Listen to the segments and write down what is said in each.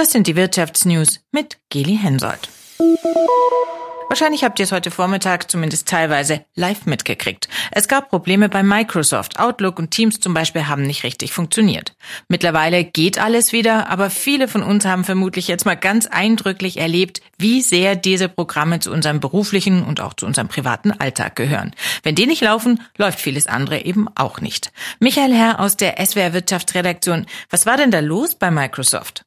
Das sind die Wirtschaftsnews mit Geli Hensoldt. Wahrscheinlich habt ihr es heute Vormittag zumindest teilweise live mitgekriegt. Es gab Probleme bei Microsoft. Outlook und Teams zum Beispiel haben nicht richtig funktioniert. Mittlerweile geht alles wieder, aber viele von uns haben vermutlich jetzt mal ganz eindrücklich erlebt, wie sehr diese Programme zu unserem beruflichen und auch zu unserem privaten Alltag gehören. Wenn die nicht laufen, läuft vieles andere eben auch nicht. Michael Herr aus der SWR Wirtschaftsredaktion, was war denn da los bei Microsoft?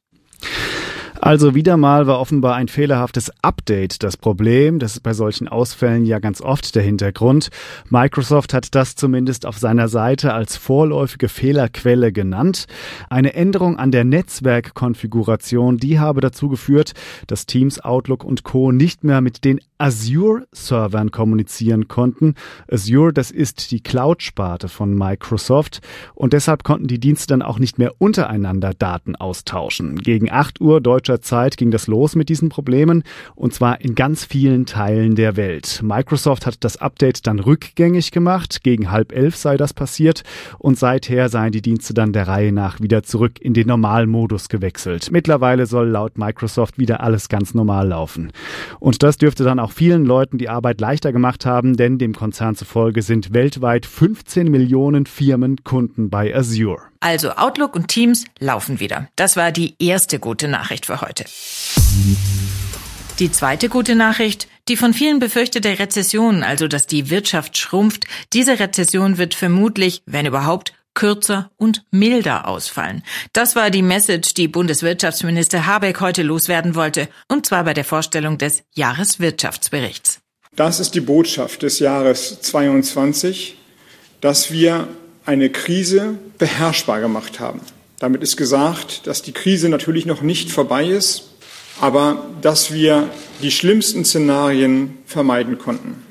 Also wieder mal war offenbar ein fehlerhaftes Update das Problem. Das ist bei solchen Ausfällen ja ganz oft der Hintergrund. Microsoft hat das zumindest auf seiner Seite als vorläufige Fehlerquelle genannt. Eine Änderung an der Netzwerkkonfiguration, die habe dazu geführt, dass Teams, Outlook und Co. nicht mehr mit den Azure-Servern kommunizieren konnten. Azure, das ist die Cloud-Sparte von Microsoft und deshalb konnten die Dienste dann auch nicht mehr untereinander Daten austauschen. Gegen 8 Uhr deutscher kurzer Zeit ging das los mit diesen Problemen und zwar in ganz vielen Teilen der Welt. Microsoft hat das Update dann rückgängig gemacht, gegen halb elf sei das passiert und seither seien die Dienste dann der Reihe nach wieder zurück in den Normalmodus gewechselt. Mittlerweile soll laut Microsoft wieder alles ganz normal laufen. Und das dürfte dann auch vielen Leuten die Arbeit leichter gemacht haben, denn dem Konzern zufolge sind weltweit 15 Millionen Firmen Kunden bei Azure. Also Outlook und Teams laufen wieder. Das war die erste gute Nachricht für heute. Die zweite gute Nachricht, die von vielen befürchtete Rezession, also dass die Wirtschaft schrumpft, diese Rezession wird vermutlich, wenn überhaupt, kürzer und milder ausfallen. Das war die Message, die Bundeswirtschaftsminister Habeck heute loswerden wollte, und zwar bei der Vorstellung des Jahreswirtschaftsberichts. Das ist die Botschaft des Jahres 22, dass wir eine Krise beherrschbar gemacht haben. Damit ist gesagt, dass die Krise natürlich noch nicht vorbei ist, aber dass wir die schlimmsten Szenarien vermeiden konnten.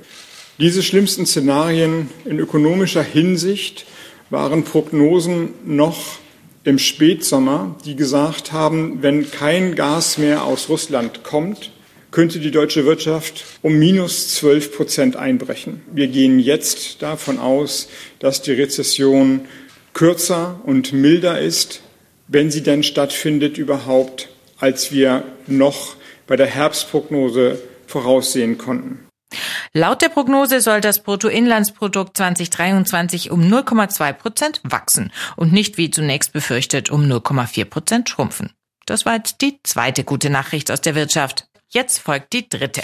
Diese schlimmsten Szenarien in ökonomischer Hinsicht waren Prognosen noch im Spätsommer, die gesagt haben, wenn kein Gas mehr aus Russland kommt, könnte die deutsche Wirtschaft um minus 12 Prozent einbrechen. Wir gehen jetzt davon aus, dass die Rezession kürzer und milder ist, wenn sie denn stattfindet überhaupt, als wir noch bei der Herbstprognose voraussehen konnten. Laut der Prognose soll das Bruttoinlandsprodukt 2023 um 0,2 Prozent wachsen und nicht wie zunächst befürchtet um 0,4 Prozent schrumpfen. Das war jetzt die zweite gute Nachricht aus der Wirtschaft. Jetzt folgt die dritte.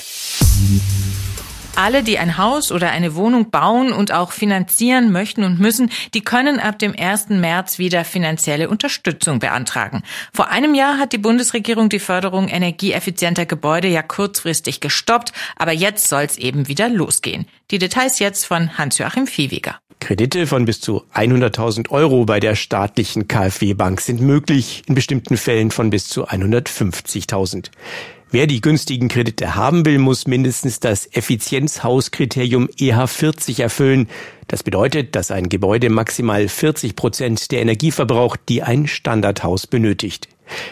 Alle, die ein Haus oder eine Wohnung bauen und auch finanzieren möchten und müssen, die können ab dem 1. März wieder finanzielle Unterstützung beantragen. Vor einem Jahr hat die Bundesregierung die Förderung energieeffizienter Gebäude ja kurzfristig gestoppt, aber jetzt soll es eben wieder losgehen. Die Details jetzt von Hans-Joachim Viehweger. Kredite von bis zu 100.000 Euro bei der staatlichen KfW-Bank sind möglich, in bestimmten Fällen von bis zu 150.000. Wer die günstigen Kredite haben will, muss mindestens das Effizienzhauskriterium EH40 erfüllen. Das bedeutet, dass ein Gebäude maximal 40 Prozent der Energie verbraucht, die ein Standardhaus benötigt.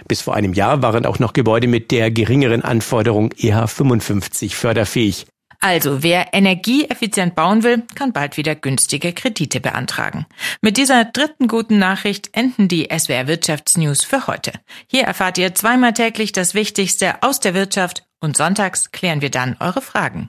Bis vor einem Jahr waren auch noch Gebäude mit der geringeren Anforderung EH55 förderfähig. Also wer energieeffizient bauen will, kann bald wieder günstige Kredite beantragen. Mit dieser dritten guten Nachricht enden die SWR Wirtschaftsnews für heute. Hier erfahrt ihr zweimal täglich das Wichtigste aus der Wirtschaft und sonntags klären wir dann eure Fragen.